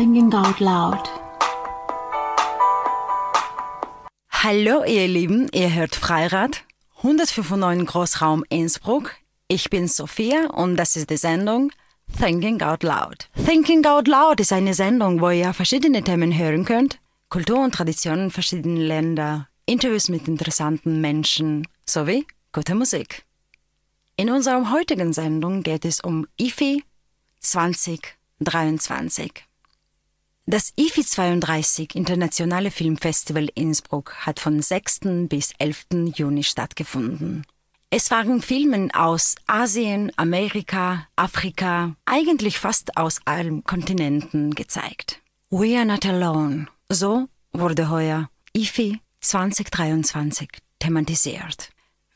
Thinking Out Loud. Hallo ihr Lieben, ihr hört Freirad, 195 Großraum Innsbruck. Ich bin Sophia und das ist die Sendung Thinking Out Loud. Thinking Out Loud ist eine Sendung, wo ihr verschiedene Themen hören könnt. Kultur und Traditionen verschiedener Länder, Interviews mit interessanten Menschen sowie gute Musik. In unserer heutigen Sendung geht es um IFI 2023. Das IFI 32 Internationale Filmfestival Innsbruck hat von 6. bis 11. Juni stattgefunden. Es waren Filme aus Asien, Amerika, Afrika, eigentlich fast aus allen Kontinenten gezeigt. We are not alone. So wurde heuer IFI 2023 thematisiert.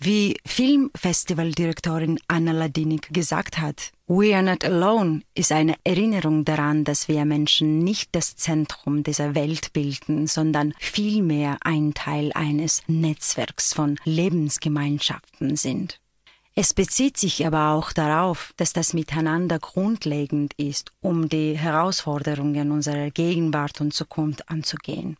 Wie Filmfestivaldirektorin Anna Ladinik gesagt hat, We are not alone ist eine Erinnerung daran, dass wir Menschen nicht das Zentrum dieser Welt bilden, sondern vielmehr ein Teil eines Netzwerks von Lebensgemeinschaften sind. Es bezieht sich aber auch darauf, dass das Miteinander grundlegend ist, um die Herausforderungen unserer Gegenwart und Zukunft anzugehen.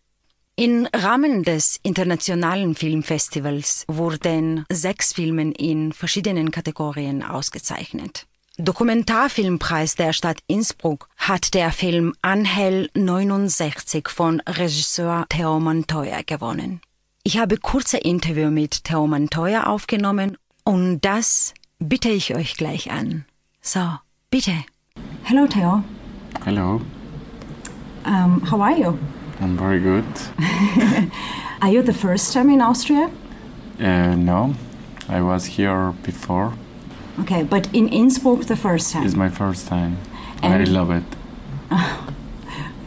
Im Rahmen des Internationalen Filmfestivals wurden sechs Filme in verschiedenen Kategorien ausgezeichnet. Dokumentarfilmpreis der Stadt Innsbruck hat der Film Angel 69 von Regisseur Theo Montoya gewonnen. Ich habe kurze Interview mit Theo Montoya aufgenommen und das bitte ich euch gleich an. So, bitte. Hello Theo. Hello. Um, how are you? I'm very good. Are you the first time in Austria? Uh, no, I was here before. Okay, but in Innsbruck the first time. It's my first time. And I love it.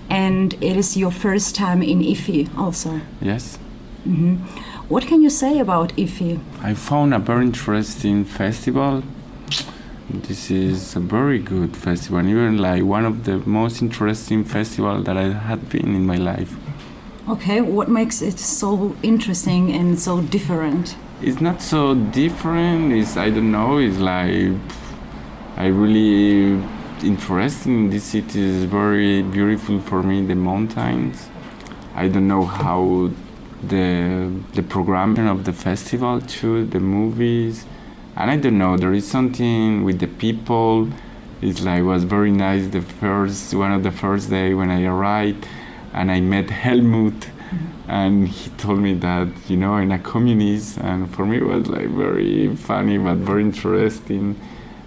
and it is your first time in IFI also. Yes. Mm-hmm. What can you say about IFI? I found a very interesting festival. This is a very good festival, even like one of the most interesting festivals that I had been in my life. Okay, what makes it so interesting and so different? It's not so different. It's I don't know. It's like I really interesting. This city is very beautiful for me. The mountains. I don't know how the the programming of the festival too. The movies and I don't know there is something with the people. It's like was very nice the first one of the first day when I arrived and I met Helmut. Mm-hmm. and he told me that you know in a communist and for me it was like very funny but very interesting.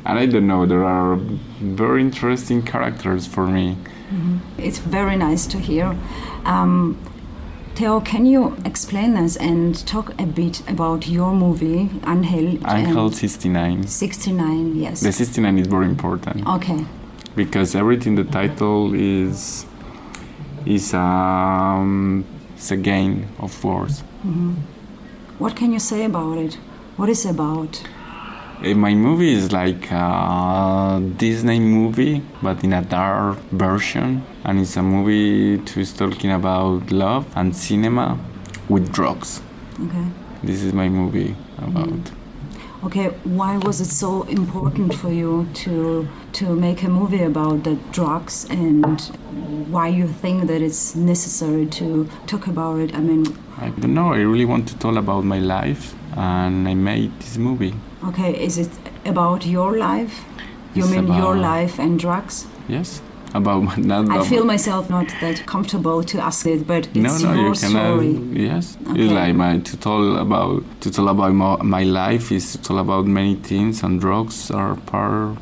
And I don't know there are very interesting characters for me. Mm-hmm. it's very nice to hear. Um, Theo, can you explain us and talk a bit about your movie, Angel? Angel 69. 69, yes. The 69 is very important. Okay. Because everything the title is is um, it's a game of words. Mm-hmm. What can you say about it? What is it about? My movie is like a Disney movie, but in a dark version. And it's a movie to talking about love and cinema with drugs. Okay. This is my movie about. Mm. Okay, why was it so important for you to to make a movie about the drugs and why you think that it's necessary to talk about it? I mean, I don't know. I really want to talk about my life, and I made this movie. Okay, is it about your life? You it's mean your life and drugs? Yes. About not I feel myself not that comfortable to ask it, but it's no, no, your you story. yes, okay. it's like my to tell about to tell about my, my life is to tell about many things, and drugs are part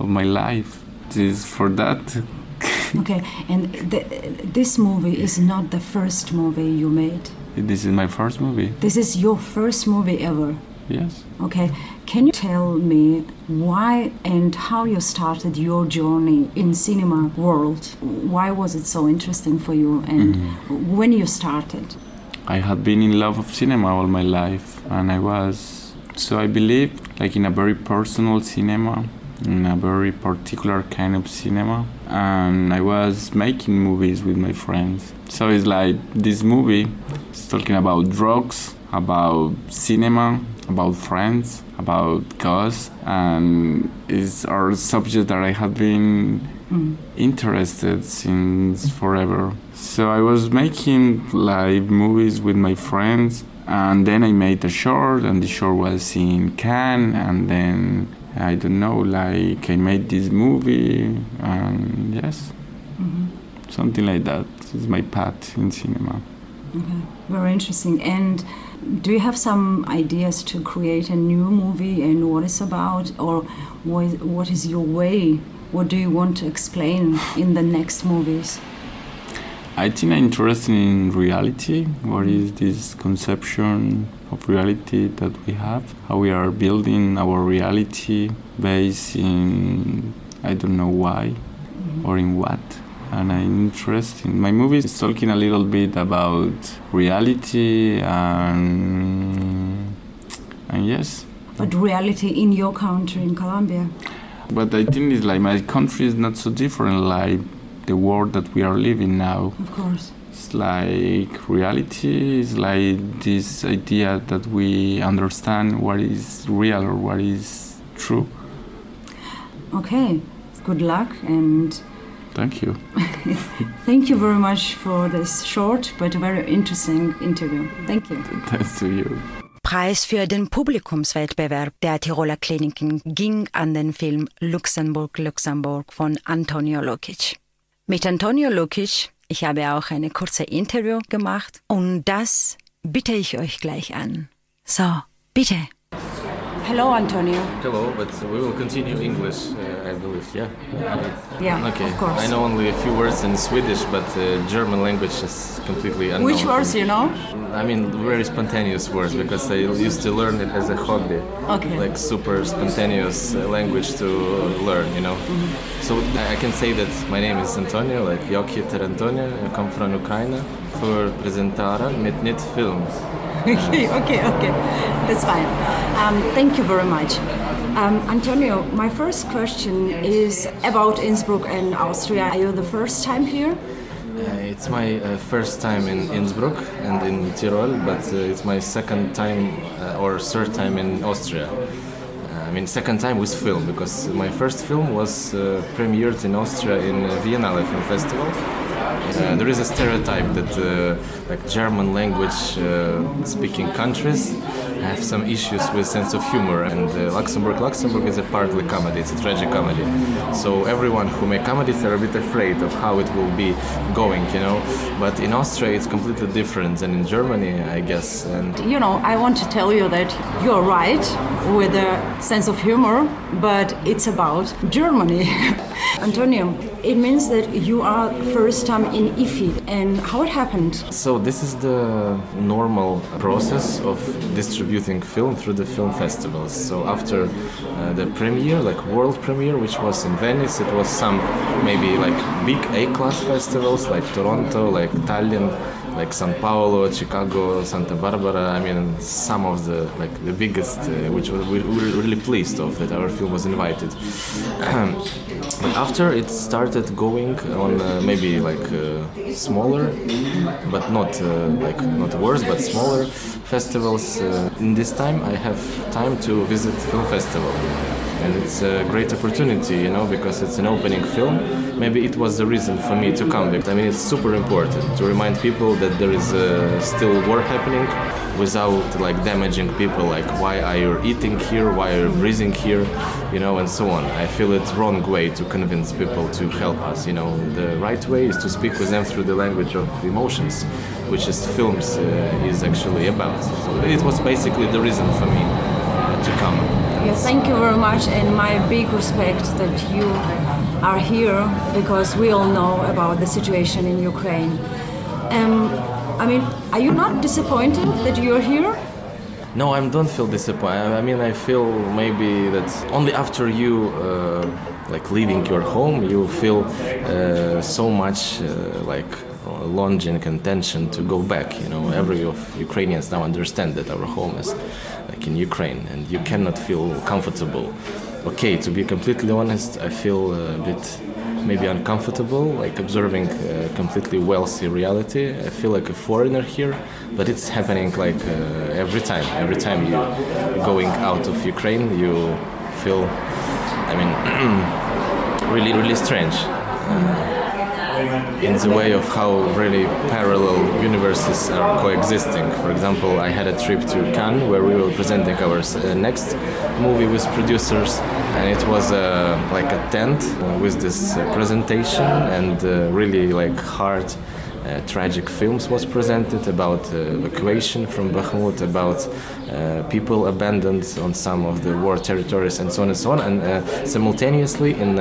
of my life. It is for that. okay, and the, this movie is not the first movie you made. This is my first movie. This is your first movie ever. Yes. Okay. Can you tell me why and how you started your journey in cinema world? Why was it so interesting for you and mm-hmm. when you started? I had been in love of cinema all my life and I was so I believe like in a very personal cinema in a very particular kind of cinema and I was making movies with my friends. So it's like this movie is talking about drugs, about cinema, about friends, about ghosts, and it's our subject that I have been mm. interested since forever. So I was making live movies with my friends, and then I made a short, and the short was in Cannes, and then I don't know, like I made this movie, and yes, mm-hmm. something like that is my path in cinema. Okay, very interesting. And do you have some ideas to create a new movie and what it's about, or what is your way? What do you want to explain in the next movies? I think I'm interested in reality. What is this conception of reality that we have? How we are building our reality based in I don't know why mm-hmm. or in what. And I'm interested. My movie is talking a little bit about reality and and yes. But reality in your country, in Colombia. But I think it's like my country is not so different. Like the world that we are living now. Of course. It's like reality is like this idea that we understand what is real or what is true. Okay, good luck and. Thank you. Thank you very much for this short but very interesting interview. Thank you. Thanks to you. Preis für den Publikumswettbewerb der Tiroler Kliniken ging an den Film Luxemburg, Luxemburg von Antonio Lukic. Mit Antonio Lukic, ich habe auch eine kurze Interview gemacht und das bitte ich euch gleich an. So, bitte. Hello, Antonio. Hello, but we will continue English, uh, I believe. Yeah. Yeah. Okay. Of course. I know only a few words in Swedish, but uh, German language is completely unknown. Which words you know? I mean, very spontaneous words because I used to learn it as a hobby. Okay. Like super spontaneous uh, language to learn, you know. Mm -hmm. So I can say that my name is Antonio, like Jokiter Antonio. I come from Ukraine. För presentera mitt nytt film. Okay, okay, okay. That's fine. Um, thank you very much. Um, Antonio, my first question is about Innsbruck and Austria. Are you the first time here? Uh, it's my uh, first time in Innsbruck and in Tyrol, but uh, it's my second time uh, or third time in Austria. Uh, I mean, second time with film because my first film was uh, premiered in Austria in Vienna Film Festival uh, there is a stereotype that uh, like German language uh, speaking countries have some issues with sense of humor and uh, Luxembourg Luxembourg is a partly comedy it's a tragic comedy. So everyone who make comedies are a bit afraid of how it will be going you know? But in Austria it's completely different than in Germany I guess and you know I want to tell you that you're right with a sense of humor but it's about Germany. Antonio it means that you are first time in IFI and how it happened so this is the normal process of distributing film through the film festivals. So after uh, the premiere, like world premiere, which was in Venice, it was some maybe like big A-class festivals like Toronto, like Tallinn, like San Paulo, Chicago, Santa Barbara. I mean, some of the like the biggest, uh, which we were really pleased of that our film was invited. but after it started going on uh, maybe like uh, smaller, but not uh, like not worse, but smaller festivals. Uh, in this time, I have time to visit film festival and it's a great opportunity, you know, because it's an opening film. Maybe it was the reason for me to come back. I mean, it's super important to remind people that there is uh, still war happening without like damaging people. Like, why are you eating here? Why are you breathing here? You know, and so on. I feel it's wrong way to convince people to help us. You know, the right way is to speak with them through the language of emotions, which is films uh, is actually about. So it was basically the reason for me to come. Yes, thank you very much, and my big respect that you are here because we all know about the situation in Ukraine. Um, I mean, are you not disappointed that you're here? No, I don't feel disappointed. I mean, I feel maybe that only after you. Uh, like leaving your home, you feel uh, so much uh, like longing and tension to go back. You know, every of Ukrainians now understand that our home is like in Ukraine, and you cannot feel comfortable okay. To be completely honest, I feel a bit maybe uncomfortable, like observing a completely wealthy reality. I feel like a foreigner here, but it's happening like uh, every time. Every time you going out of Ukraine, you feel, I mean, really, really strange. Uh, in the way of how really parallel universes are coexisting. For example, I had a trip to Cannes where we were presenting our uh, next movie with producers, and it was uh, like a tent uh, with this uh, presentation and uh, really like hard tragic films was presented about uh, evacuation from Bakhmut, about uh, people abandoned on some of the war territories, and so on and so on. And simultaneously, in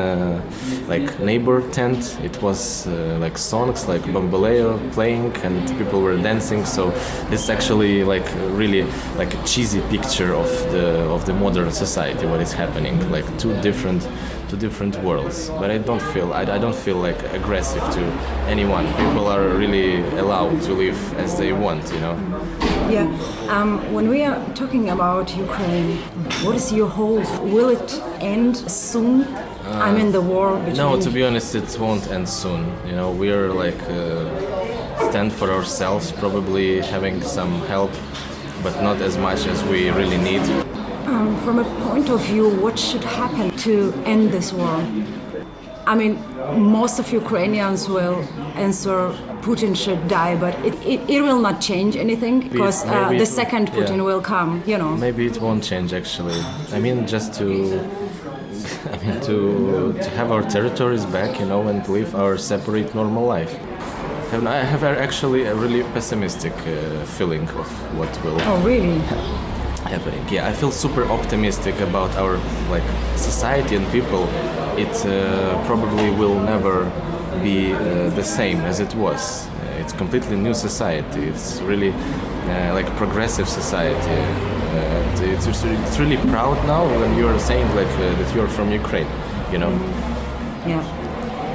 like neighbor tent, it was like songs like Bambaleo playing, and people were dancing. So it's actually like really like a cheesy picture of the of the modern society, what is happening, like two different to different worlds. But I don't feel I, I, don't feel like aggressive to anyone. People are really allowed to live as they want, you know. Yeah. Um, when we are talking about Ukraine, what is your hope? Will it end soon? Uh, I mean, the war between. No, to be honest, it won't end soon. You know, we are like uh, stand for ourselves, probably having some help, but not as much as we really need. Um, from a point of view, what should happen to end this war? I mean, most of Ukrainians will answer Putin should die, but it, it, it will not change anything because uh, the second Putin yeah. will come, you know. Maybe it won't change actually. I mean, just to. I mean, to, to have our territories back, you know, and live our separate normal life. I have actually a really pessimistic uh, feeling of what will. Oh, really? happening. Yeah, I feel super optimistic about our like society and people. It uh, probably will never be uh, the same as it was. Uh, it's completely new society. It's really uh, like progressive society. It's, it's really proud now when you're saying like uh, that you're from Ukraine. You know. Yeah.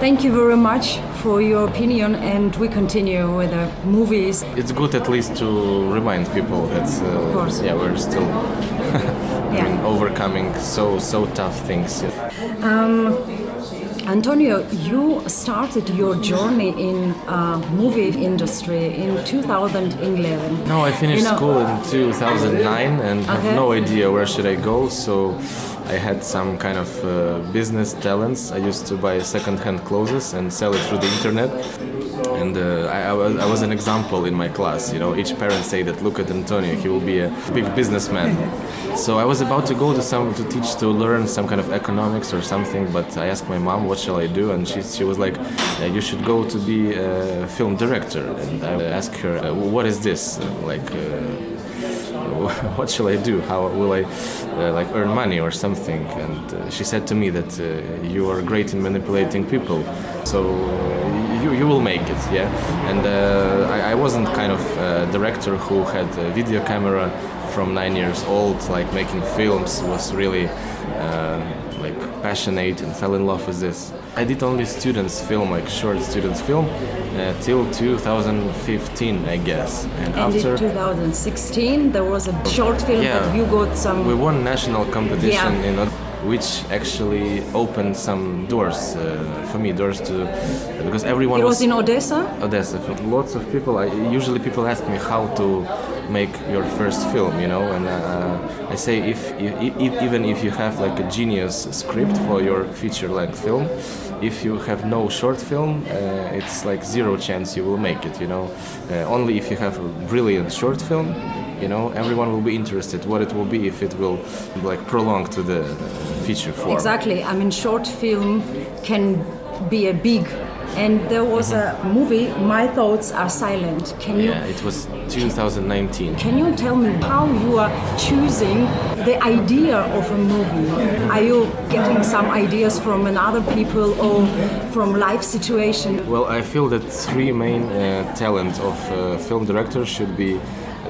Thank you very much for your opinion, and we continue with the movies. It's good at least to remind people that uh, yeah we're still yeah. mean, overcoming so so tough things. Um, Antonio, you started your journey in uh, movie industry in 2011. No, I finished you know, school in 2009 and okay. have no idea where should I go. So I had some kind of uh, business talents. I used to buy second-hand clothes and sell it through the internet. And uh, I, I, was, I, was, an example in my class. You know, each parent say that look at Antonio, he will be a big businessman. So I was about to go to some to teach to learn some kind of economics or something, but I asked my mom what shall I do, and she she was like, you should go to be a film director. And I asked her, what is this like? Uh, what shall I do? How will I uh, like earn money or something? And uh, she said to me that uh, you are great in manipulating people, so you, you will make it, yeah. And uh, I, I, wasn't kind of director who had a video camera from nine years old, like making films was really uh, like passionate and fell in love with this. I did only students film, like short students film, uh, till 2015, I guess. And, and after 2016, there was a short film yeah, that you got some. We won national competition yeah. in which actually opened some doors uh, for me, doors to because everyone. It was, was in Odessa. Odessa. Lots of people. I, usually people ask me how to make your first film, you know, and uh, I say if, if, even if you have like a genius script for your feature-length film, if you have no short film, uh, it's like zero chance you will make it, you know. Uh, only if you have a brilliant short film, you know, everyone will be interested. What it will be if it will like prolong to the feature form. Exactly. I mean, short film can be a big and there was a movie my thoughts are silent can you yeah it was 2019 can you tell me how you are choosing the idea of a movie are you getting some ideas from another people or from life situation well i feel that three main uh, talent of uh, film director should be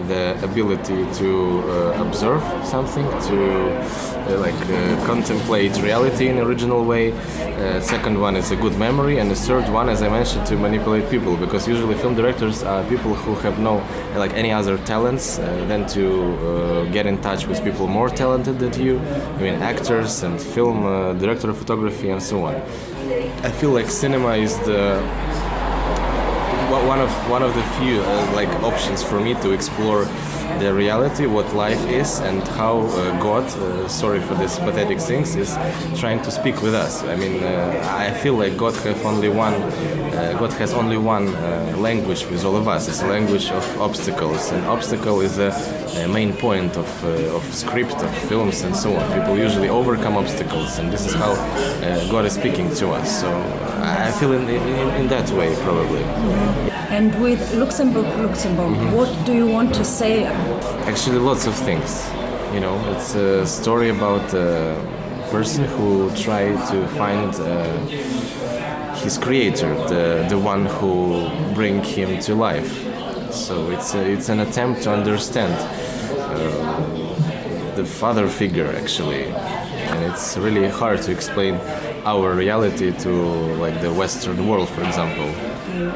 the ability to uh, observe something, to uh, like uh, contemplate reality in original way. Uh, second one is a good memory, and the third one, as I mentioned, to manipulate people, because usually film directors are people who have no like any other talents uh, than to uh, get in touch with people more talented than you. I mean, actors and film director of photography and so on. I feel like cinema is the one of one of the few uh, like options for me to explore the reality, what life is, and how uh, God, uh, sorry for this pathetic things, is trying to speak with us. I mean, uh, I feel like God have only one, uh, God has only one uh, language with all of us. It's a language of obstacles, and obstacle is a main point of, of script, of films, and so on. People usually overcome obstacles, and this is how God is speaking to us. So I feel in, in, in that way, probably. And with Luxembourg, Luxembourg, mm-hmm. what do you want to say? Actually, lots of things. You know, it's a story about a person who tried to find uh, his creator, the the one who bring him to life. So it's a, it's an attempt to understand uh, the father figure actually, and it's really hard to explain our reality to like the Western world, for example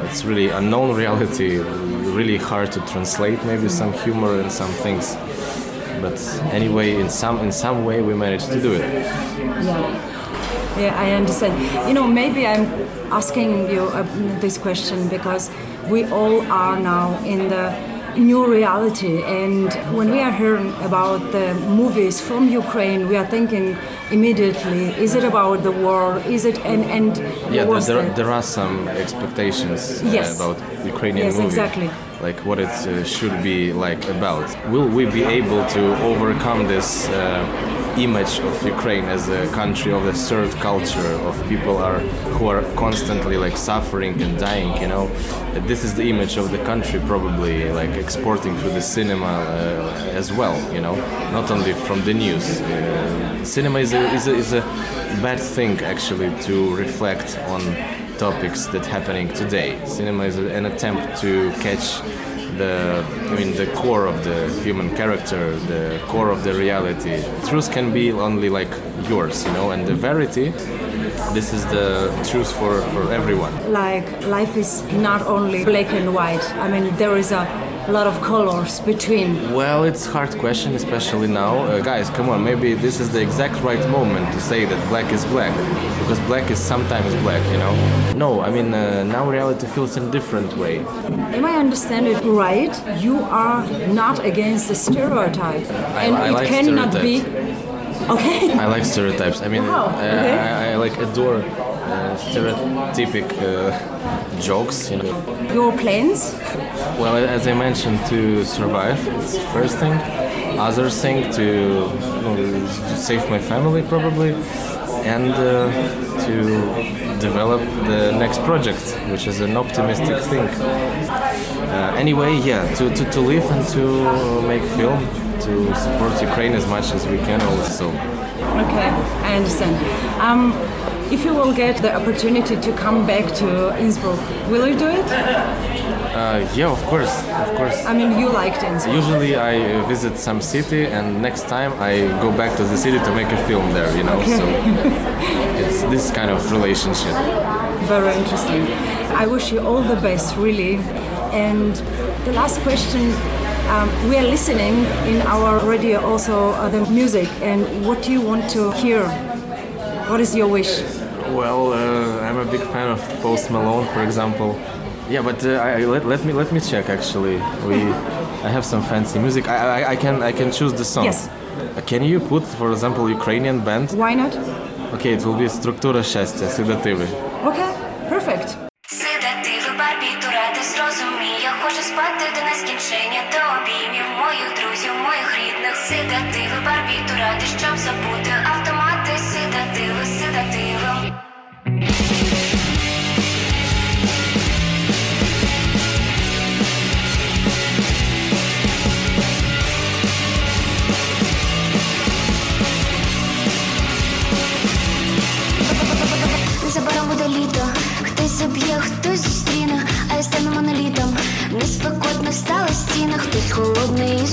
it's really unknown reality, really hard to translate. Maybe some humor and some things, but anyway, in some in some way we managed to do it. Yeah. Yeah, I understand. You know, maybe I'm asking you uh, this question because we all are now in the new reality. And when we are hearing about the movies from Ukraine, we are thinking immediately, is it about the war? Is it and and yeah, there, there, there, are some expectations uh, about Ukrainian yes, exactly. Like what it uh, should be like about. Will we be able to overcome this? Uh, image of Ukraine as a country of the third culture of people are who are constantly like suffering and dying you know this is the image of the country probably like exporting through the cinema uh, as well you know not only from the news uh, cinema is a, is, a, is a bad thing actually to reflect on topics that happening today cinema is an attempt to catch the I mean the core of the human character, the core of the reality. Truth can be only like yours, you know, and the verity this is the truth for, for everyone. Like life is not only black and white. I mean there is a a lot of colors between? Well, it's a hard question, especially now. Uh, guys, come on, maybe this is the exact right moment to say that black is black, because black is sometimes black, you know? No, I mean, uh, now reality feels in a different way. Am I understand it right? You are not against the stereotype, I, and I it like cannot be. Okay. I like stereotypes. I mean, wow. okay. I, I, like adore uh, stereotypic uh, jokes. You know. Your plans? Well, as I mentioned, to survive. It's the first thing. Other thing to, to save my family probably, and uh, to develop the next project, which is an optimistic thing. Uh, anyway, yeah, to, to, to live and to make film, to support Ukraine as much as we can also. Okay, I understand. Um, if you will get the opportunity to come back to Innsbruck, will you do it? Uh, yeah, of course, of course. I mean, you liked Innsbruck. Usually, I visit some city, and next time I go back to the city to make a film there. You know, okay. so it's this kind of relationship. Very interesting. I wish you all the best, really. And the last question. Um, we are listening in our radio also uh, the music and what do you want to hear what is your wish? Well, uh, I'm a big fan of Post Malone, for example. Yeah, but uh, I, let, let me let me check. Actually, we I have some fancy music. I, I, I can I can choose the song. Yes. Uh, can you put, for example, Ukrainian band? Why not? Okay, it will be Структура щастя, седативи. Okay,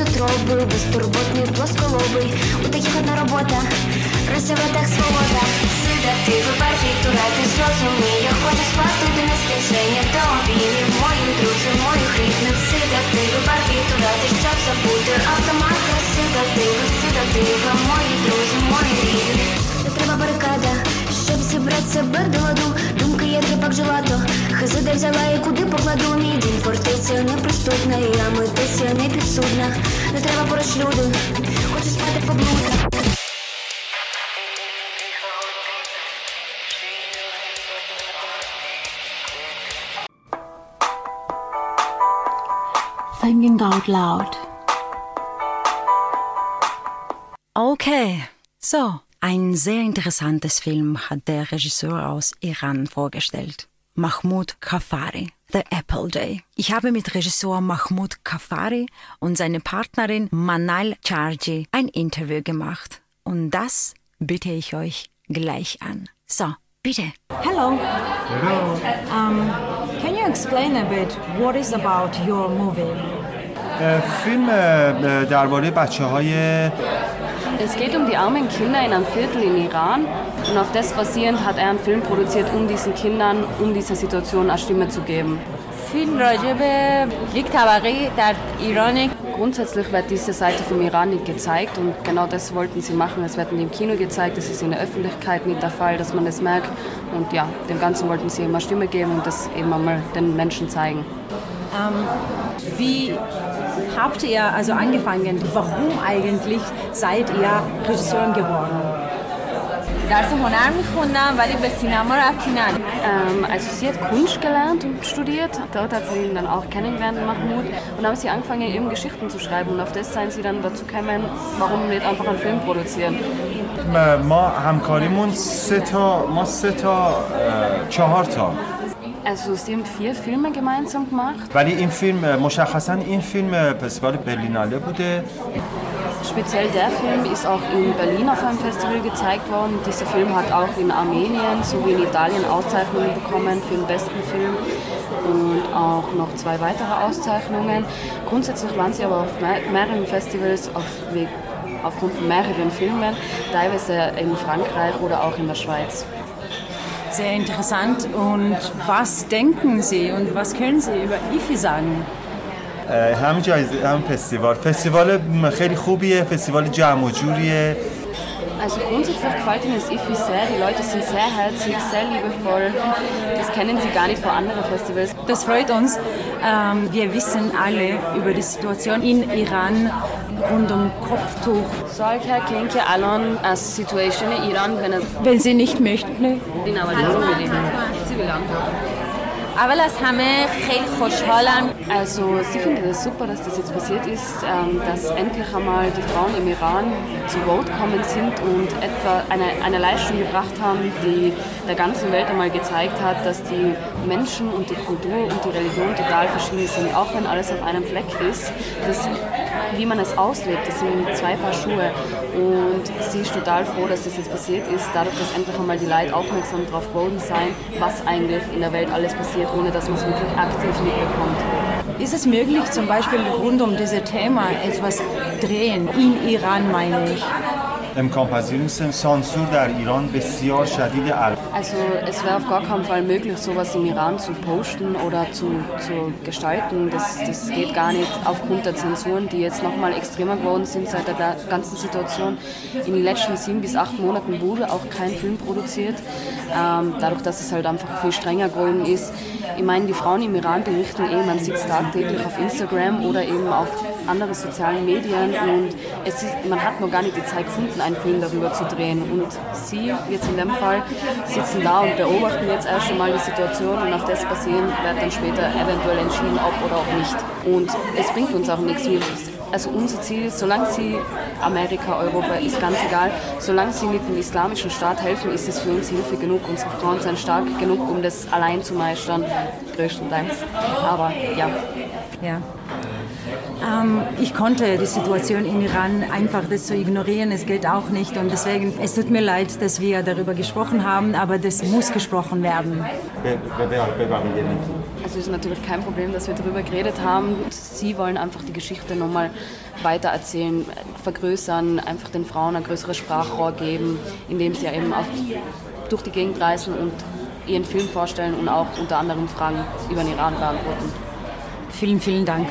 Утроби, безтурботний плосколобий. У таких одна робота, розсіватах свобода. Сидати, барбітурати, зрозуміє, хочу спати до нескінчення, до обіймів моїх друзів, моїх рідних. Сидати, барбітурати, щоб забути автомати. Сидати, сидати, мої друзі, мої рідні. Не треба барикада, щоб зібрати себе до ладу. Думки є тріпак жилато. Хизида взяла і куди покладу мій дім фортеця неприступна, і я митиця не підсудна. Не треба поруч люди, хочу спати поблуда. Thinking out loud. Okay, so, ein sehr interessantes Film hat der Regisseur aus Iran vorgestellt. Mahmoud Kafari, The Apple Day. Ich habe mit Regisseur Mahmoud Kafari und seiner Partnerin Manal Charji ein Interview gemacht. Und das bitte ich euch gleich an. So, bitte. Hello. Hello. Um, can you explain a bit what is about your movie? فیلم اه، درباره بچه های Es geht um die armen Kinder in einem Viertel in Iran und auf das basierend hat er einen Film produziert, um diesen Kindern, um dieser Situation eine Stimme zu geben. فیلم راجع به یک طبقه در ایران Grundsätzlich wird diese Seite vom Iran nicht gezeigt und genau das wollten sie machen. Es wird nicht im Kino gezeigt, das ist in der Öffentlichkeit nicht der Fall, dass man das merkt. Und ja, dem Ganzen wollten sie immer Stimme geben und das eben einmal den Menschen zeigen. Wie habt ihr also angefangen? Warum eigentlich seid ihr Regisseurin geworden? درس هنر میخوندم ولی به سینما ربطی نداره Ähm, also sie hat Kunst gelernt und studiert. Dort hat sie ihn dann auch kennengelernt, Mahmoud. Und dann haben sie angefangen, eben Geschichten zu schreiben. Und auf das seien sie dann dazu gekommen, warum nicht einfach einen Film produzieren. ما همکاریمون سه تا ما سه تا اه، چهار تا also sie haben vier Filme gemeinsam gemacht. Weil im Film, äh, Moshe Hassan im Film, äh, das war die Berlinale wurde. Speziell der Film ist auch in Berlin auf einem Festival gezeigt worden. Dieser Film hat auch in Armenien sowie in Italien Auszeichnungen bekommen für den besten Film und auch noch zwei weitere Auszeichnungen. Grundsätzlich waren sie aber auf mehreren Festivals auf aufgrund von mehreren Filmen, teilweise in Frankreich oder auch in der Schweiz Sehr interessant. Und was denken Sie und was können Sie über IFI sagen? اه، همین جایزه هم فستیوال فستیوال م- خیلی خوبیه فستیوال جمع و جوریه Also grundsätzlich gefällt ihnen das IFI sehr. Die Leute sind sehr herzlich, sehr liebevoll. Das kennen sie gar nicht von anderen Festivals. Das freut uns. Ähm, wir wissen alle über die Situation in Iran rund um Kopftuch. Solche kennt ihr alle als Situation in Iran, wenn, wenn sie nicht möchten. Ne? In Awalan, Zivilan. چی بگم؟ اول از همه خیلی خوشحالم Also sie findet es super, dass das jetzt passiert ist, ähm, dass endlich einmal die Frauen im Iran zu Vote kommen sind und etwa eine, eine Leistung gebracht haben, die der ganzen Welt einmal gezeigt hat, dass die Menschen und die Kultur und die Religion total verschieden sind, auch wenn alles auf einem Fleck ist. Das, wie man es auslebt, das sind zwei Paar Schuhe. Und sie ist total froh, dass das jetzt passiert ist, dadurch, dass endlich einmal die Leute aufmerksam darauf geworden sein, was eigentlich in der Welt alles passiert, ohne dass man es wirklich aktiv mitbekommt. Ist es möglich, zum Beispiel rund um dieses Thema etwas drehen? In Iran meine ich. امکان پذیر نیست سانسور در ایران بسیار شدید الان Also es wäre auf gar keinen Fall möglich, sowas im Iran zu posten oder zu, zu gestalten. Das, das geht gar nicht aufgrund der Zensuren, die jetzt nochmal extremer geworden sind seit der ga- ganzen Situation. In den letzten sieben bis acht Monaten wurde auch kein Film produziert, ähm, dadurch, dass es halt einfach viel strenger geworden ist. ich meine, die Frauen im Iran berichten eh, man sieht es tagtäglich auf Instagram oder eben auf anderen sozialen Medien und es ist, man hat noch gar nicht die Zeit gefunden, einen Film darüber zu drehen. Und sie, jetzt in dem Fall, sitzen da und beobachten jetzt erst einmal die Situation und auf das basieren wird dann später eventuell entschieden, ob oder auch nicht. Und es bringt uns auch nichts. Also unser Ziel, solange sie Amerika, Europa, ist ganz egal, solange sie mit dem islamischen Staat helfen, ist es für uns Hilfe genug. Unsere Frauen sind stark genug, um das allein zu meistern, größtenteils. Aber ja, Ja. Ähm, ich konnte die Situation in Iran einfach das zu ignorieren, es geht auch nicht und deswegen, es tut mir leid, dass wir darüber gesprochen haben, aber das muss gesprochen werden. Also es ist natürlich kein Problem, dass wir darüber geredet haben. Sie wollen einfach die Geschichte nochmal weitererzählen, vergrößern, einfach den Frauen ein größeres Sprachrohr geben, indem sie eben auf, durch die Gegend reisen und ihren Film vorstellen und auch unter anderem Fragen über den Iran beantworten. Vielen, vielen Dank.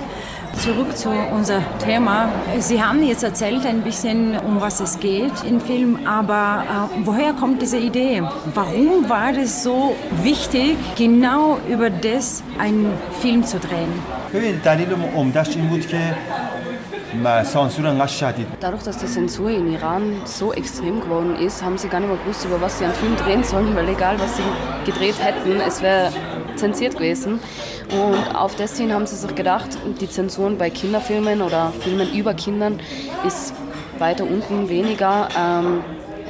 Zurück zu unser Thema. Sie haben jetzt erzählt ein bisschen, um was es geht im Film, aber äh, woher kommt diese Idee? Warum war es so wichtig, genau über das einen Film zu drehen? ببینید دلیل عمدهش این بود که م- سانسور انقدر شدید Dadurch, dass die Zensur in Iran so extrem geworden ist, haben sie gar nicht mehr gewusst, über was sie einen Film drehen sollen, weil egal, was sie gedreht hätten, es wäre zensiert gewesen. Und auf das hin haben sie sich gedacht, die Zensuren bei Kinderfilmen oder Filmen über Kindern ist weiter unten weniger. Ähm,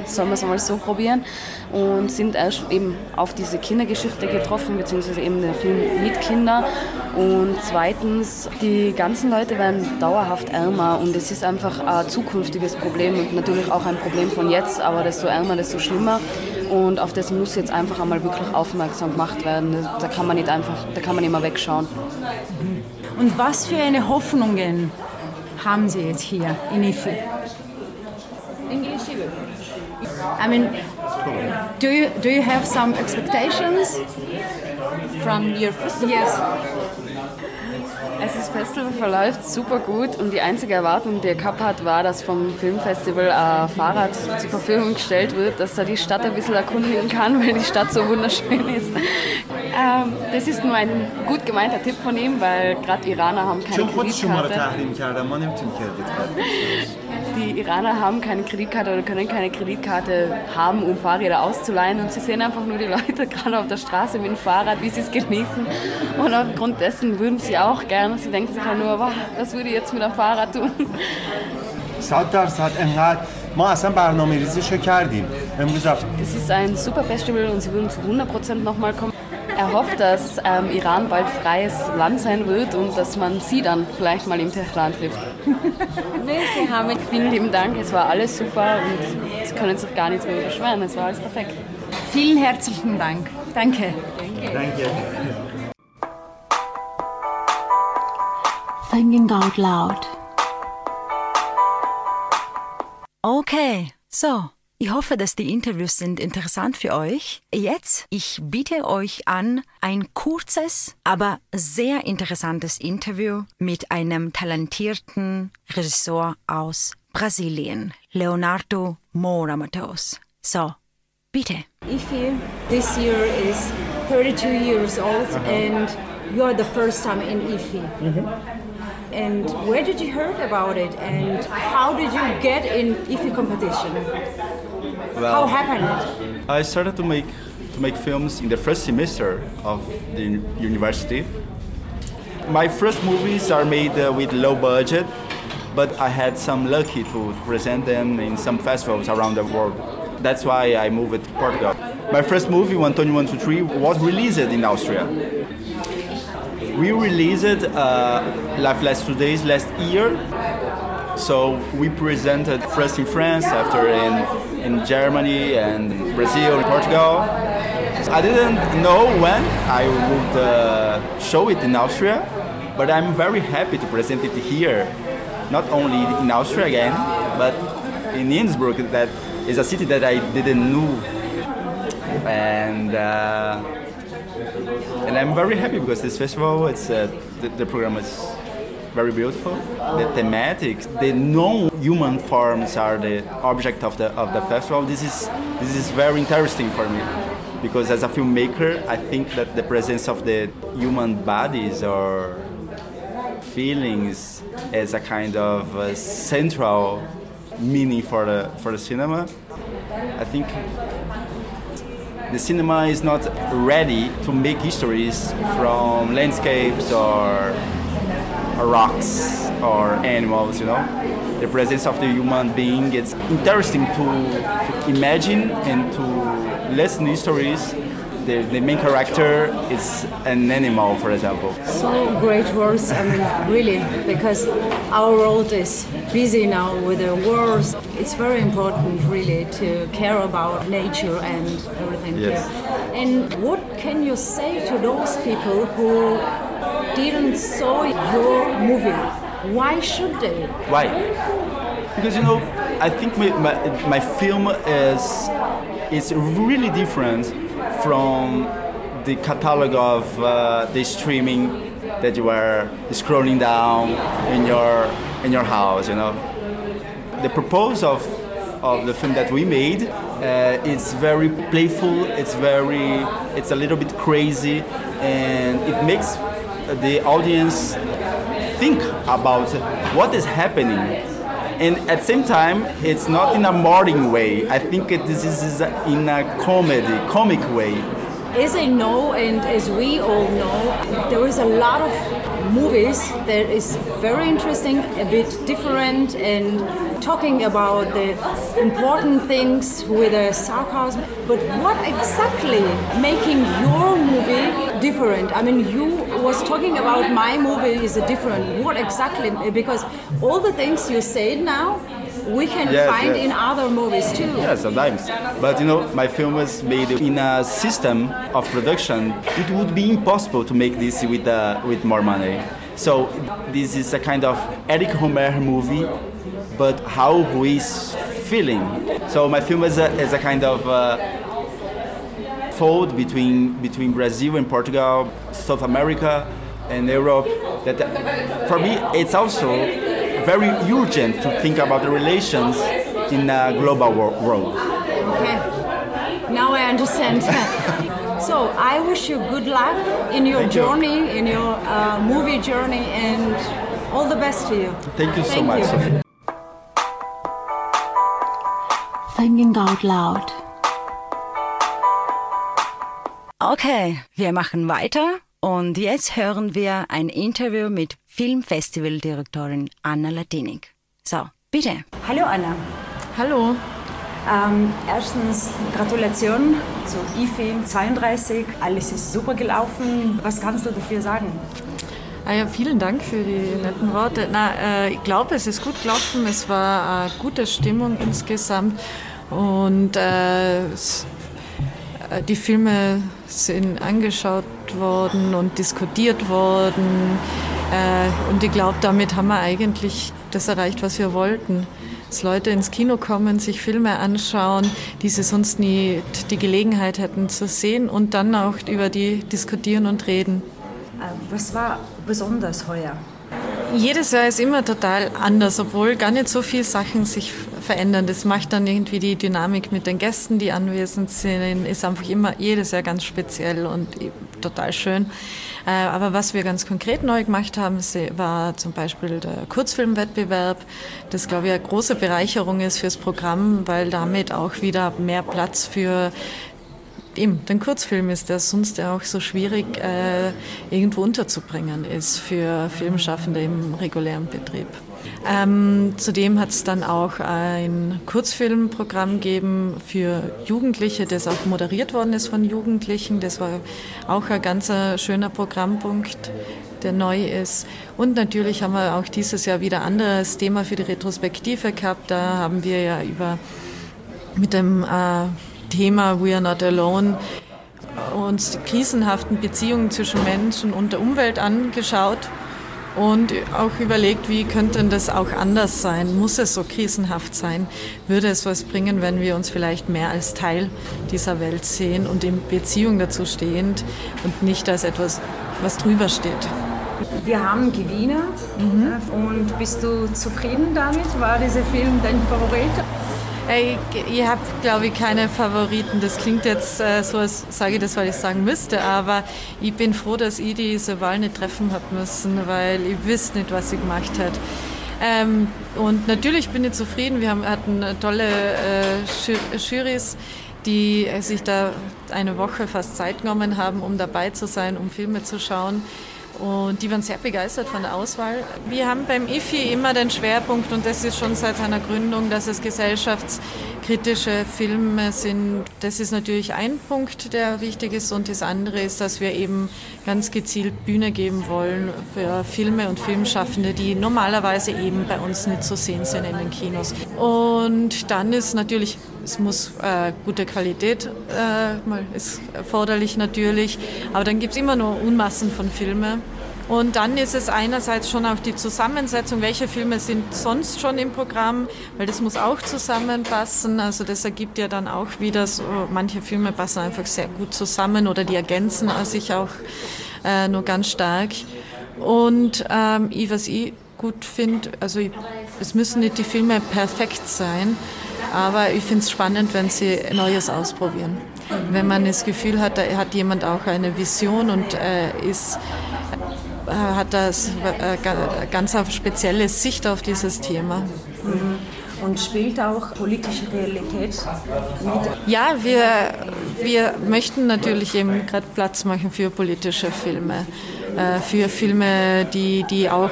sollen wir es einmal so probieren und sind erst eben auf diese Kindergeschichte getroffen, beziehungsweise eben der Film mit Kindern. Und zweitens, die ganzen Leute werden dauerhaft ärmer und es ist einfach ein zukünftiges Problem und natürlich auch ein Problem von jetzt, aber desto ärmer, desto schlimmer. Und auf das muss jetzt einfach einmal wirklich aufmerksam gemacht werden. Da kann man nicht einfach, da kann man nicht mehr wegschauen. Und was für eine Hoffnungen haben Sie jetzt hier in IFI? I mean, do you, do you have some expectations? From your festival? Yes. Also das Festival verläuft super gut und die einzige Erwartung, die er gehabt hat, war, dass vom Filmfestival ein Fahrrad zur Verfügung gestellt wird, dass er die Stadt ein bisschen erkundigen kann, weil die Stadt so wunderschön ist. Ähm, das ist nur ein gut gemeinter Tipp von ihm, weil gerade Iraner haben keine Kreditkarte تحریم کردن ما نمیتونیم کردیت کنیم Die Iraner haben keine Kreditkarte oder können keine Kreditkarte haben, um Fahrräder auszuleihen. Und sie sehen einfach nur die Leute gerade auf der Straße mit dem Fahrrad, wie sie es genießen. Und aufgrund dessen würden sie auch gerne. Sie denken sich ja nur, wow, was würde ich jetzt mit einem Fahrrad tun? صد درصد انقدر ما اصلا برنامه ریزیشو کردیم امروز رفت Es ist ein super Festival und sie würden zu 100% nochmal kommen. Er hofft, dass ähm, Iran bald freies Land sein wird und dass man sie dann vielleicht mal im Teheran trifft. Nee, sie haben Vielen lieben Dank, es war alles super und Sie können sich gar nicht darüber beschweren, es war alles perfekt. Vielen herzlichen Dank. Danke. Thinking out loud. Okay, so. Ich hoffe, dass die Interviews sind interessant für euch. Jetzt, ich biete euch an ein kurzes, aber sehr interessantes Interview mit einem talentierten Regisseur aus Brasilien, Leonardo Moura Matos. So, bitte. IFI this year is 32 years old and you are the first time in IFI. And where did you heard about it and how did you get in IFI competition? How happened? I started to make to make films in the first semester of the university. My first movies are made uh, with low budget, but I had some lucky to present them in some festivals around the world. That's why I moved to Portugal. My first movie, 12123, was released in Austria. We released uh, Life Last Two Days last year, so we presented first in France, after in, in Germany and Brazil and Portugal. I didn't know when I would uh, show it in Austria, but I'm very happy to present it here, not only in Austria again, but in Innsbruck, that is a city that I didn't know. And uh, and I'm very happy because this festival, it's uh, the, the program is very beautiful. The thematics, the non-human forms are the object of the of the festival. This is this is very interesting for me because as a filmmaker, I think that the presence of the human bodies or feelings as a kind of uh, central meaning for the for the cinema. I think the cinema is not ready to make histories from landscapes or rocks or animals, you know. The presence of the human being it's interesting to, to imagine and to listen to stories the, the main character is an animal, for example. So great words, I mean, really, because our world is busy now with the wars. It's very important, really, to care about nature and everything. Yes. here. And what can you say to those people who didn't saw your movie? Why should they? Why? Because you know, I think my, my, my film is is really different from the catalog of uh, the streaming that you are scrolling down in your in your house. You know, the purpose of of the film that we made uh, it's very playful. It's very it's a little bit crazy, and it makes the audience think about what is happening. And at the same time it's not in a modern way. I think it, this is in a comedy comic way. As I know, and as we all know, there is a lot of movies that is very interesting, a bit different, and talking about the important things with a sarcasm. But what exactly making your movie different? I mean, you was talking about my movie is a different. What exactly? Because all the things you said now, we can Yes, find yes. in other movies too. yeah sometimes but you know my film was made in a system of production it would be impossible to make this with uh, with more money so this is a kind of eric homer movie but how who is feeling so my film is a, is a kind of uh, fold between between Brazil and Portugal, South America and Europe. That for me it's also very urgent to think about the relations in a global world. Okay. Now I understand. so I wish you good luck in your Thank you. journey, in your uh, movie journey, and all the best to you. Thank you so Thank much. you. Thinking out loud. Okay, wir machen weiter und jetzt hören wir ein Interview mit Filmfestivaldirektorin Anna Latinik. So, bitte. Hallo Anna. Hallo. Ähm, erstens Gratulation zu IFIM 32. Alles ist super gelaufen. Was kannst du dafür sagen? Ah ja, vielen Dank für die netten Worte. Na, äh, ich glaube, es ist gut gelaufen. Es war eine gute Stimmung insgesamt und äh, äh, die Filme sind angeschaut worden und diskutiert worden. Äh, und ich glaube, damit haben wir eigentlich das erreicht, was wir wollten. Dass Leute ins Kino kommen, sich Filme anschauen, die sie sonst nie die Gelegenheit hätten zu sehen und dann auch über die diskutieren und reden. Äh, was war besonders heuer? Jedes Jahr ist immer total anders, obwohl gar nicht so viele Sachen sich verändern. Das macht dann irgendwie die Dynamik mit den Gästen, die anwesend sind, ist einfach immer jedes Jahr ganz speziell und total schön. Äh, Aber was wir ganz konkret neu gemacht haben, war zum Beispiel der Kurzfilmwettbewerb, das glaube ich eine große Bereicherung ist fürs Programm, weil damit auch wieder mehr Platz für Eben, den Kurzfilm ist, der sonst ja auch so schwierig äh, irgendwo unterzubringen ist für Filmschaffende im regulären Betrieb. Ähm, zudem hat es dann auch ein Kurzfilmprogramm gegeben für Jugendliche, das auch moderiert worden ist von Jugendlichen. Das war auch ein ganz äh, schöner Programmpunkt, der neu ist. Und natürlich haben wir auch dieses Jahr wieder ein anderes Thema für die Retrospektive gehabt. Da haben wir ja über mit dem äh, Thema We Are Not Alone uns die krisenhaften Beziehungen zwischen Menschen und der Umwelt angeschaut und auch überlegt, wie könnte denn das auch anders sein? Muss es so krisenhaft sein? Würde es was bringen, wenn wir uns vielleicht mehr als Teil dieser Welt sehen und in Beziehung dazu stehend und nicht als etwas, was drüber steht? Wir haben Gewinner äh, und bist du zufrieden damit? War dieser Film dein Favorit? Ey, ihr habt, glaube ich, keine Favoriten. Das klingt jetzt äh, so, als sage ich das, weil ich sagen müsste, aber ich bin froh, dass ich diese Wahl nicht treffen habe müssen, weil ich wüsste nicht, was ich gemacht hätte. Ähm, und natürlich bin ich zufrieden. Wir haben, hatten tolle äh, Ju- Jurys, die sich da eine Woche fast Zeit genommen haben, um dabei zu sein, um Filme zu schauen. Und die waren sehr begeistert von der Auswahl. Wir haben beim IFI immer den Schwerpunkt, und das ist schon seit seiner Gründung, dass es gesellschaftskritische Filme sind. Das ist natürlich ein Punkt, der wichtig ist. Und das andere ist, dass wir eben ganz gezielt Bühne geben wollen für Filme und Filmschaffende, die normalerweise eben bei uns nicht zu sehen sind in den Kinos. Und dann ist natürlich es muss äh, gute Qualität äh, ist erforderlich natürlich, aber dann gibt es immer nur Unmassen von Filmen. Und dann ist es einerseits schon auch die Zusammensetzung, welche Filme sind sonst schon im Programm, weil das muss auch zusammenpassen. Also das ergibt ja dann auch wieder so, manche Filme passen einfach sehr gut zusammen oder die ergänzen sich auch äh, nur ganz stark. Und ähm, was ich gut finde, also ich, es müssen nicht die Filme perfekt sein, aber ich finde es spannend, wenn sie Neues ausprobieren. Wenn man das Gefühl hat, da hat jemand auch eine Vision und äh, ist, äh, hat das äh, ganz eine spezielle Sicht auf dieses Thema. Mhm. Und spielt auch politische Realität mit? Ja, wir, wir möchten natürlich eben gerade Platz machen für politische Filme. Äh, für Filme, die, die auch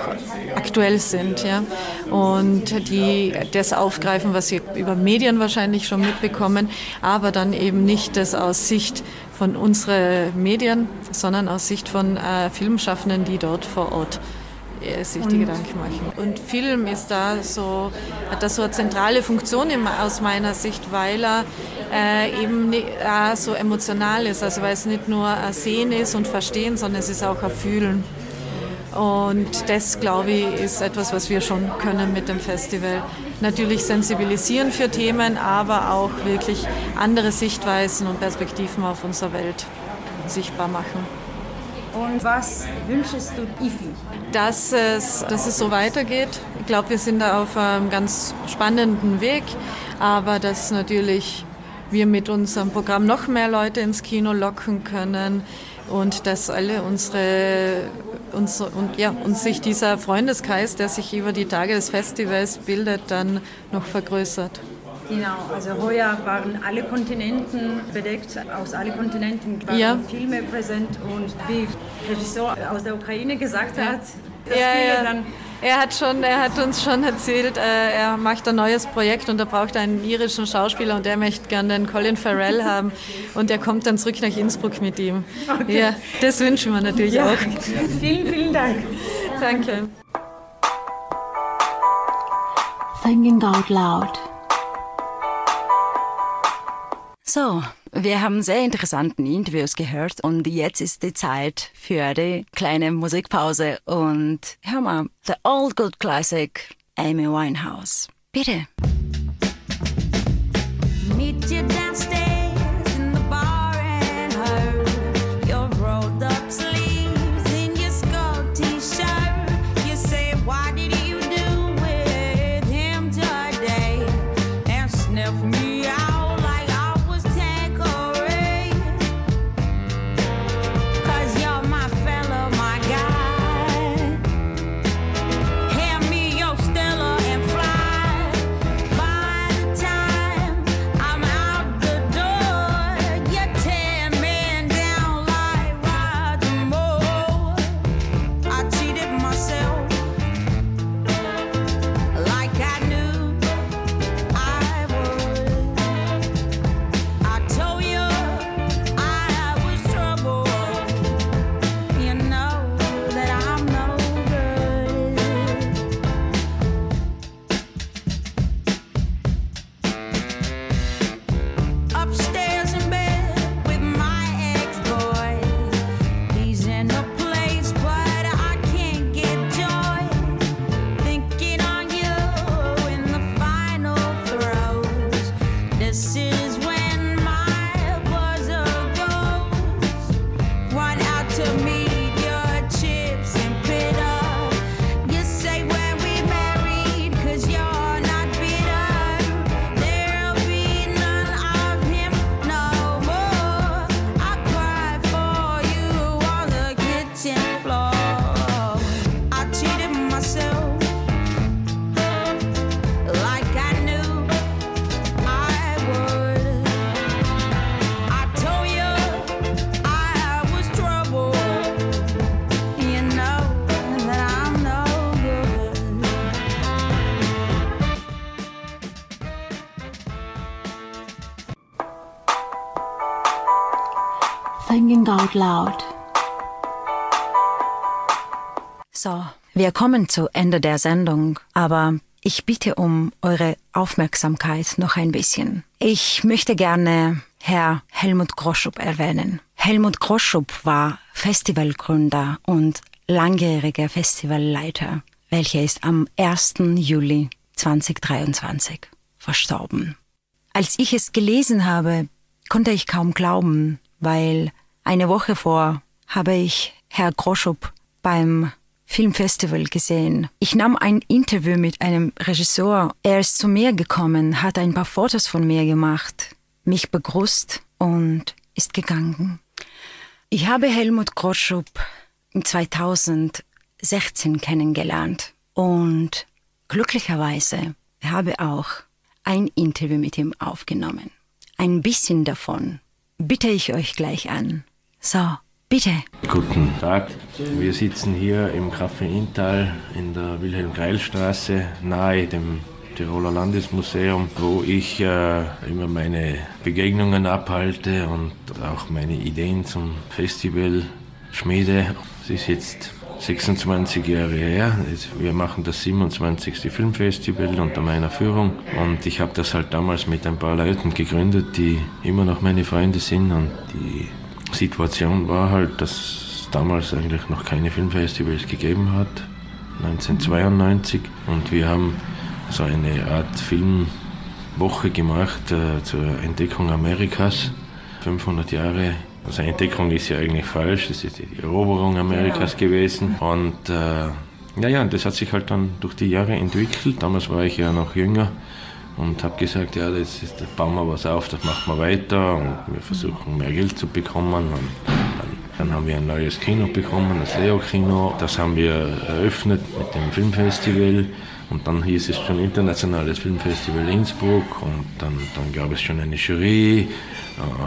aktuell sind ja? und die das aufgreifen, was Sie über Medien wahrscheinlich schon mitbekommen, aber dann eben nicht das aus Sicht von unseren Medien, sondern aus Sicht von äh, Filmschaffenden, die dort vor Ort äh, sich die Gedanken machen. Und Film ist da so, hat da so eine zentrale Funktion aus meiner Sicht, weil er äh, eben äh, so emotional ist, also weil es nicht nur ein Sehen ist und Verstehen, sondern es ist auch ein Fühlen. Und das, glaube ich, ist etwas, was wir schon können mit dem Festival. Natürlich sensibilisieren für Themen, aber auch wirklich andere Sichtweisen und Perspektiven auf unsere Welt sichtbar machen. Und was wünschst du IFI? Dass es, dass es so weitergeht. Ich glaube, wir sind da auf einem ganz spannenden Weg, aber dass natürlich wir mit unserem Programm noch mehr Leute ins Kino locken können und dass alle unsere, unsere und ja, und sich dieser Freundeskreis, der sich über die Tage des Festivals bildet, dann noch vergrößert. Genau, also heuer waren alle Kontinenten bedeckt, aus allen Kontinenten waren ja. Filme präsent und wie Regisseur aus der Ukraine gesagt hat, dass ja, viele ja. dann er hat, schon, er hat uns schon erzählt, äh, er macht ein neues Projekt und er braucht einen irischen Schauspieler und er möchte gerne den Colin Farrell haben und er kommt dann zurück nach Innsbruck mit ihm. Okay. Ja, das wünschen wir natürlich ja. auch. Vielen, vielen Dank. Danke. Thinking out loud. So, wir haben sehr interessanten Interviews gehört und jetzt ist die Zeit für die kleine Musikpause und hör mal, The Old Good Classic, Amy Winehouse. Bitte. Thinking Out Loud. So, wir kommen zu Ende der Sendung, aber ich bitte um eure Aufmerksamkeit noch ein bisschen. Ich möchte gerne Herr Helmut Groschup erwähnen. Helmut Groschup war Festivalgründer und langjähriger Festivalleiter, welcher ist am 1. Juli 2023 verstorben. Als ich es gelesen habe, konnte ich kaum glauben, weil eine Woche vor habe ich Herr Groschup beim Filmfestival gesehen. Ich nahm ein Interview mit einem Regisseur. Er ist zu mir gekommen, hat ein paar Fotos von mir gemacht, mich begrüßt und ist gegangen. Ich habe Helmut Groschup in 2016 kennengelernt und glücklicherweise habe auch ein Interview mit ihm aufgenommen. Ein bisschen davon bitte ich euch gleich an. So, bitte. Guten Tag. Wir sitzen hier im Café Inntal in der Wilhelm-Greil-Straße nahe dem Tiroler Landesmuseum, wo ich äh, immer meine Begegnungen abhalte und auch meine Ideen zum Festival schmiede. Es ist jetzt 26 Jahre her. Wir machen das 27. Filmfestival unter meiner Führung und ich habe das halt damals mit ein paar Leuten gegründet, die immer noch meine Freunde sind und die Situation war halt, dass es damals eigentlich noch keine Filmfestivals gegeben hat, 1992 und wir haben so eine Art Filmwoche gemacht äh, zur Entdeckung Amerikas, 500 Jahre also Entdeckung ist ja eigentlich falsch, das ist die Eroberung Amerikas genau. gewesen. Und äh, ja, ja, das hat sich halt dann durch die Jahre entwickelt. Damals war ich ja noch jünger und habe gesagt, ja, das, ist, das bauen wir was auf, das machen wir weiter und wir versuchen mehr Geld zu bekommen. Und dann, dann haben wir ein neues Kino bekommen, das Leo-Kino. Das haben wir eröffnet mit dem Filmfestival. Und dann hieß es schon Internationales Filmfestival Innsbruck und dann, dann gab es schon eine Jury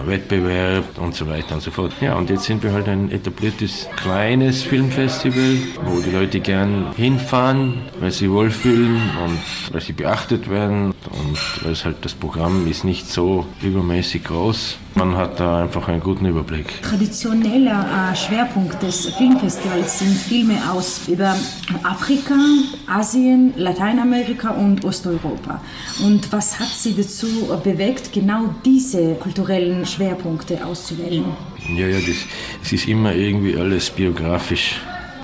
Wettbewerb und so weiter und so fort. Ja, und jetzt sind wir halt ein etabliertes kleines Filmfestival, wo die Leute gern hinfahren, weil sie wohlfühlen und weil sie beachtet werden und weil es halt das Programm ist nicht so übermäßig groß. Man hat da einfach einen guten Überblick. Traditioneller äh, Schwerpunkt des Filmfestivals sind Filme aus über Afrika, Asien, Lateinamerika und Osteuropa. Und was hat Sie dazu bewegt, genau diese kulturellen Schwerpunkte auszuwählen? Ja, ja, das, das ist immer irgendwie alles biografisch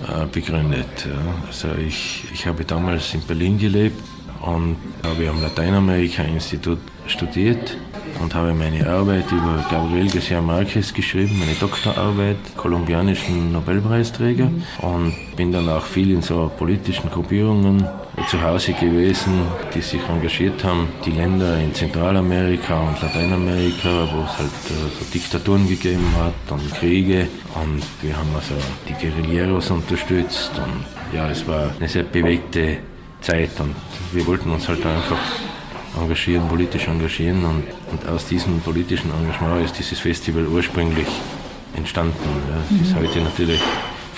äh, begründet. Ja. Also ich, ich habe damals in Berlin gelebt und habe am Lateinamerika-Institut studiert und habe meine Arbeit über Gabriel Garcia Marquez geschrieben, meine Doktorarbeit, kolumbianischen Nobelpreisträger mhm. und bin dann auch viel in so politischen Gruppierungen zu Hause gewesen, die sich engagiert haben, die Länder in Zentralamerika und Lateinamerika, wo es halt äh, so Diktaturen gegeben hat und Kriege und wir haben also die Guerilleros unterstützt und ja, es war eine sehr bewegte Zeit und wir wollten uns halt einfach engagieren, politisch engagieren und, und aus diesem politischen Engagement ist dieses Festival ursprünglich entstanden. Ja. Es ist mhm. heute natürlich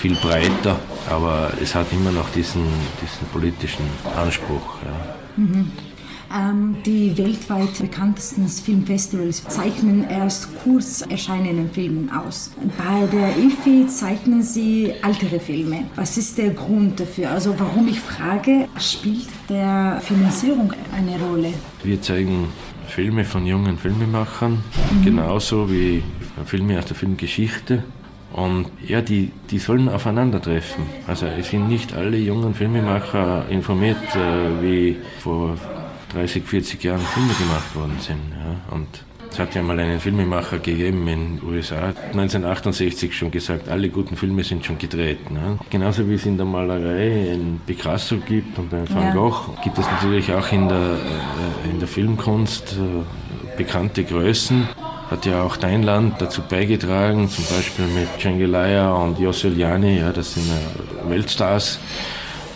viel breiter, aber es hat immer noch diesen, diesen politischen Anspruch. Ja. Mhm. Ähm, die weltweit bekanntesten Filmfestivals zeichnen erst kurz erscheinenden Filmen aus. Bei der IFI zeichnen sie ältere Filme. Was ist der Grund dafür? Also warum ich frage, spielt der Finanzierung eine Rolle? Wir zeigen Filme von jungen Filmemachern, mhm. genauso wie Filme aus der Filmgeschichte. Und ja, die, die sollen aufeinandertreffen. Also es sind nicht alle jungen Filmemacher informiert, äh, wie vor 30, 40 Jahren Filme gemacht worden sind. Ja. Und es hat ja mal einen Filmemacher gegeben in den USA, 1968 schon gesagt, alle guten Filme sind schon gedreht. Ne? Genauso wie es in der Malerei einen Picasso gibt und einen Van Gogh, gibt es natürlich auch in der, äh, in der Filmkunst äh, bekannte Größen. Hat ja auch dein Land dazu beigetragen, zum Beispiel mit Cengilaia und Joseliani, ja, das sind Weltstars.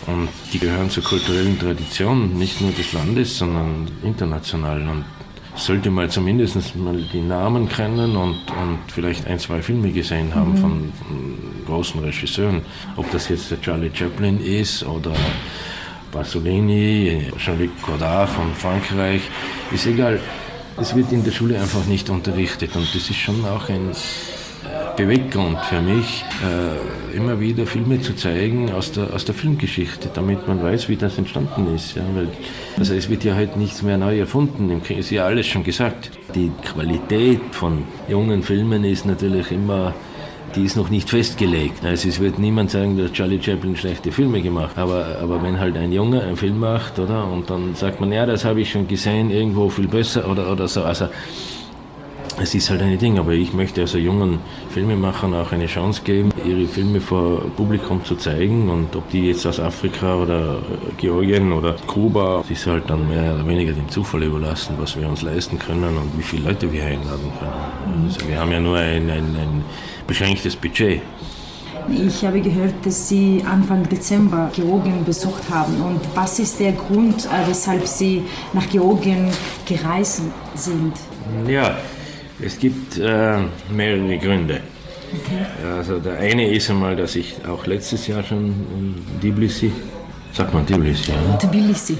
Und die gehören zur kulturellen Tradition, nicht nur des Landes, sondern international. Und sollte mal zumindest mal die Namen kennen und, und vielleicht ein, zwei Filme gesehen haben mhm. von, von, großen Regisseuren. Ob das jetzt der Charlie Chaplin ist oder Pasolini, Jean-Luc Godard von Frankreich, ist egal. Es wird in der Schule einfach nicht unterrichtet und das ist schon auch ein Beweggrund für mich, äh, immer wieder Filme zu zeigen aus der, aus der Filmgeschichte, damit man weiß, wie das entstanden ist. Ja, weil, also es wird ja heute nichts mehr neu erfunden, Krieg ist ja alles schon gesagt. Die Qualität von jungen Filmen ist natürlich immer die ist noch nicht festgelegt. Also es wird niemand sagen, dass Charlie Chaplin schlechte Filme gemacht. Aber, aber wenn halt ein Junge einen Film macht, oder? Und dann sagt man, ja, das habe ich schon gesehen, irgendwo viel besser oder, oder so. Also es ist halt ein Ding, aber ich möchte also jungen Filmemachern auch eine Chance geben, ihre Filme vor Publikum zu zeigen und ob die jetzt aus Afrika oder Georgien oder Kuba, das ist halt dann mehr oder weniger dem Zufall überlassen, was wir uns leisten können und wie viele Leute wir einladen können. Also wir haben ja nur ein, ein, ein beschränktes Budget. Ich habe gehört, dass Sie Anfang Dezember Georgien besucht haben. Und was ist der Grund, äh, weshalb Sie nach Georgien gereist sind? Ja, es gibt äh, mehrere Gründe. Okay. Also der eine ist einmal, dass ich auch letztes Jahr schon in Tbilisi, sagt man Tbilisi, ja? Tbilisi.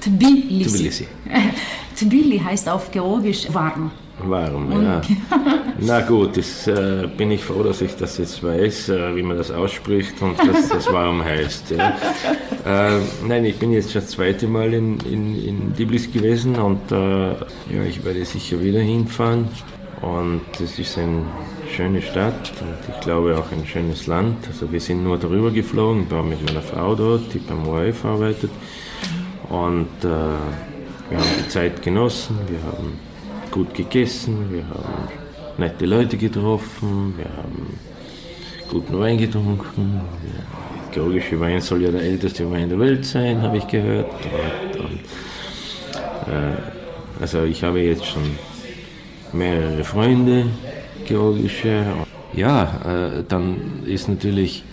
Tbilisi. Tbilisi. Tbilisi heißt auf Georgisch warm. Warm, ja. Na gut, das, äh, bin ich froh, dass ich das jetzt weiß, äh, wie man das ausspricht und dass das warm heißt. Ja. Äh, nein, ich bin jetzt schon das zweite Mal in, in, in Tbilisi gewesen und äh, ja, ich werde sicher wieder hinfahren. Und es ist eine schöne Stadt und ich glaube auch ein schönes Land. Also wir sind nur darüber geflogen, ich war mit meiner Frau dort, die beim ORF arbeitet. Und äh, wir haben die Zeit genossen, wir haben gut gegessen, wir haben nette Leute getroffen, wir haben guten Wein getrunken. Der georgische Wein soll ja der älteste Wein der Welt sein, habe ich gehört. Und, und, äh, also ich habe jetzt schon mehrere Freunde, georgische. Ja, äh, dann ist natürlich,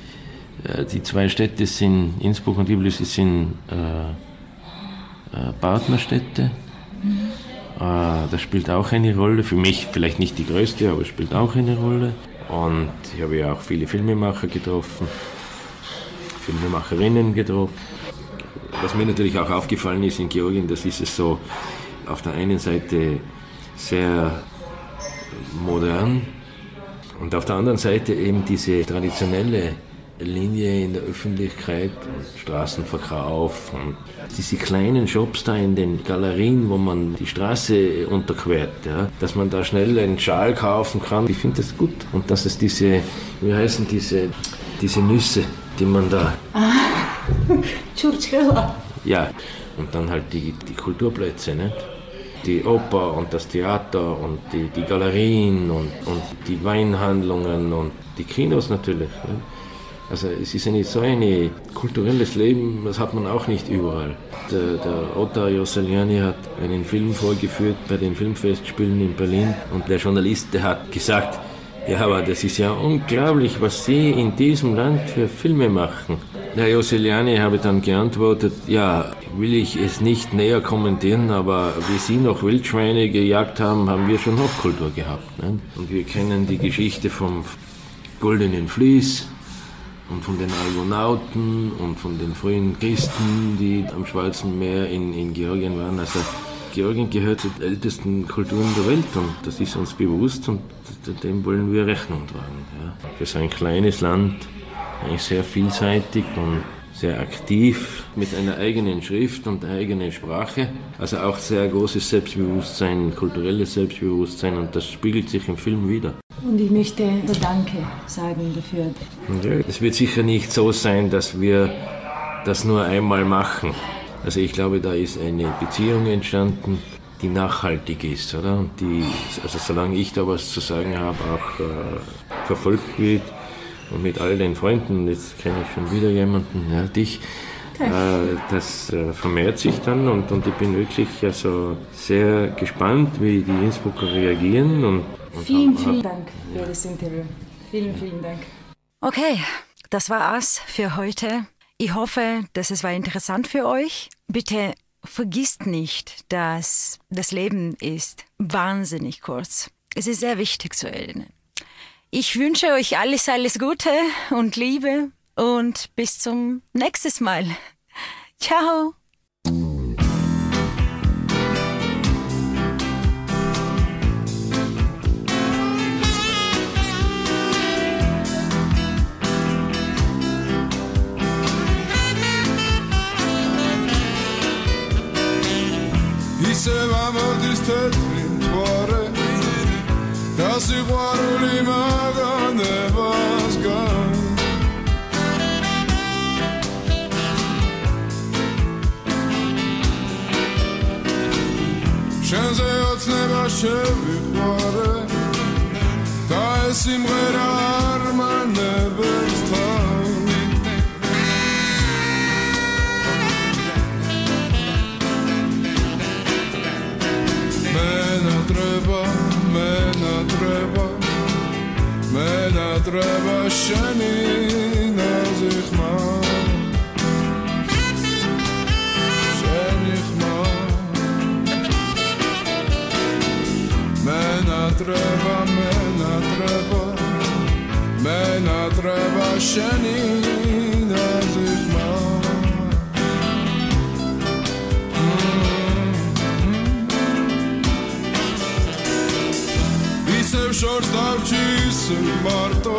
äh, die zwei Städte sind, Innsbruck und Tbilisi sind äh, äh, Partnerstädte. Äh, das spielt auch eine Rolle. Für mich vielleicht nicht die größte, aber spielt auch eine Rolle. Und ich habe ja auch viele Filmemacher getroffen, Filmemacherinnen getroffen. Was mir natürlich auch aufgefallen ist in Georgien, das ist es so, auf der einen Seite sehr modern und auf der anderen Seite eben diese traditionelle Linie in der Öffentlichkeit, Straßenverkauf und diese kleinen Shops da in den Galerien, wo man die Straße unterquert, ja, dass man da schnell einen Schal kaufen kann. Ich finde das gut. Und dass es diese, wie heißen diese, diese Nüsse, die man da. Ah. Ja, und dann halt die, die Kulturplätze, nicht? Die Oper und das Theater und die, die Galerien und, und die Weinhandlungen und die Kinos natürlich. Nicht? Also es ist nicht so ein kulturelles Leben, das hat man auch nicht überall. Der, der Otta Josseliani hat einen Film vorgeführt bei den Filmfestspielen in Berlin und der Journalist, der hat gesagt, ja, aber das ist ja unglaublich, was Sie in diesem Land für Filme machen. Herr Josseliani habe dann geantwortet, ja, will ich es nicht näher kommentieren, aber wie Sie noch Wildschweine gejagt haben, haben wir schon Hochkultur gehabt. Ne? Und wir kennen die Geschichte vom Goldenen Vlies, und von den Argonauten und von den frühen Christen, die am Schwarzen Meer in, in Georgien waren. Also Georgien gehört zu den ältesten Kulturen der Welt und das ist uns bewusst und dem wollen wir Rechnung tragen. Ja. Für so ein kleines Land eigentlich sehr vielseitig und sehr aktiv mit einer eigenen Schrift und einer eigenen Sprache. Also auch sehr großes Selbstbewusstsein, kulturelles Selbstbewusstsein und das spiegelt sich im Film wieder. Und ich möchte Danke sagen dafür. Es wird sicher nicht so sein, dass wir das nur einmal machen. Also ich glaube, da ist eine Beziehung entstanden, die nachhaltig ist, oder? Und die, also solange ich da was zu sagen habe, auch äh, verfolgt wird und mit all den Freunden, jetzt kenne ich schon wieder jemanden, ja, dich, äh, das äh, vermehrt sich dann und, und ich bin wirklich also sehr gespannt, wie die Innsbrucker reagieren und Vielen, vielen Dank für das Interview. Vielen, vielen Dank. Okay, das war's für heute. Ich hoffe, dass es war interessant für euch. Bitte vergisst nicht, dass das Leben ist wahnsinnig kurz. Es ist sehr wichtig zu erinnern. Ich wünsche euch alles, alles Gute und Liebe und bis zum nächsten Mal. Ciao. Visse var vår dystert min tåre სიყვარული მაგანებასგან. შენზე ოცნება შევიყვარე და ეს სიმღერა არ მანებებს ჭედრება შენი ნაზი ხმა. შენი ხმა. მე ნატრება მე ნატრება მე ნატრება შენი ნაზი ხმა. ისევ შორს დავჭი დავჭის მარტო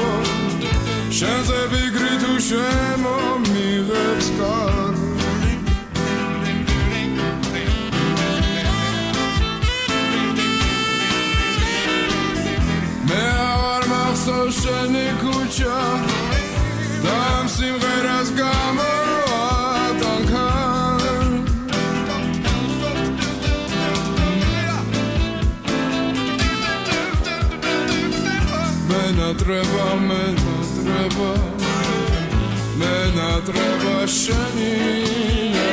შენზე ვიგრი თუ შემომიღებს კარ. მე აღარ მახსოვს შენი ქუჩა და ამ სიმღერას გამო ნატრება მე ნატრება მე ნატრება შენი.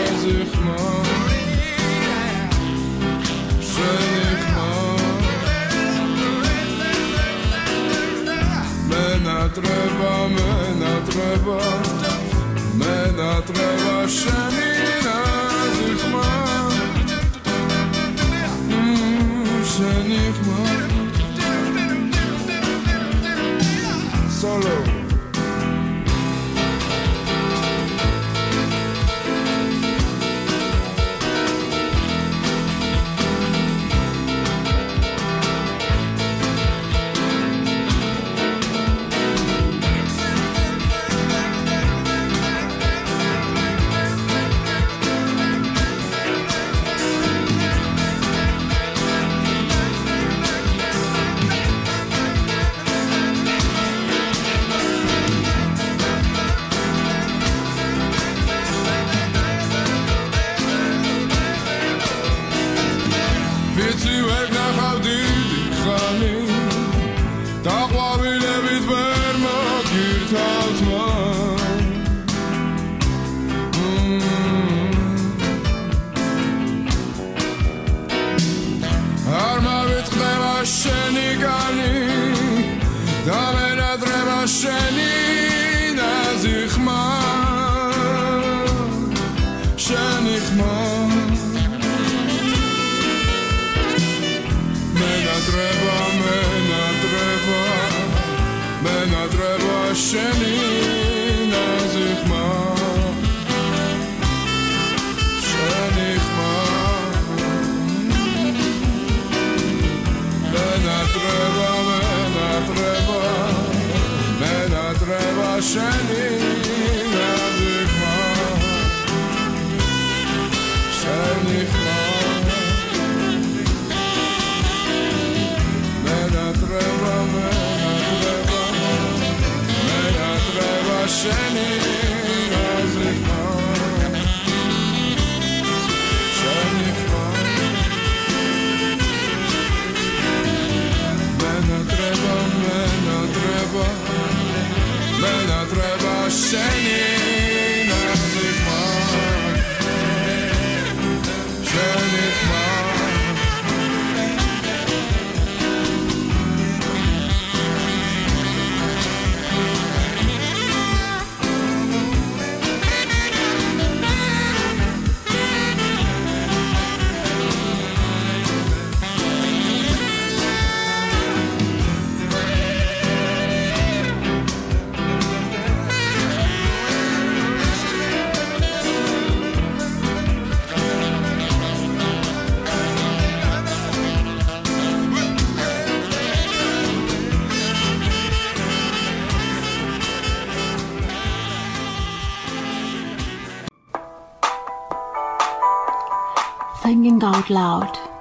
Out loud.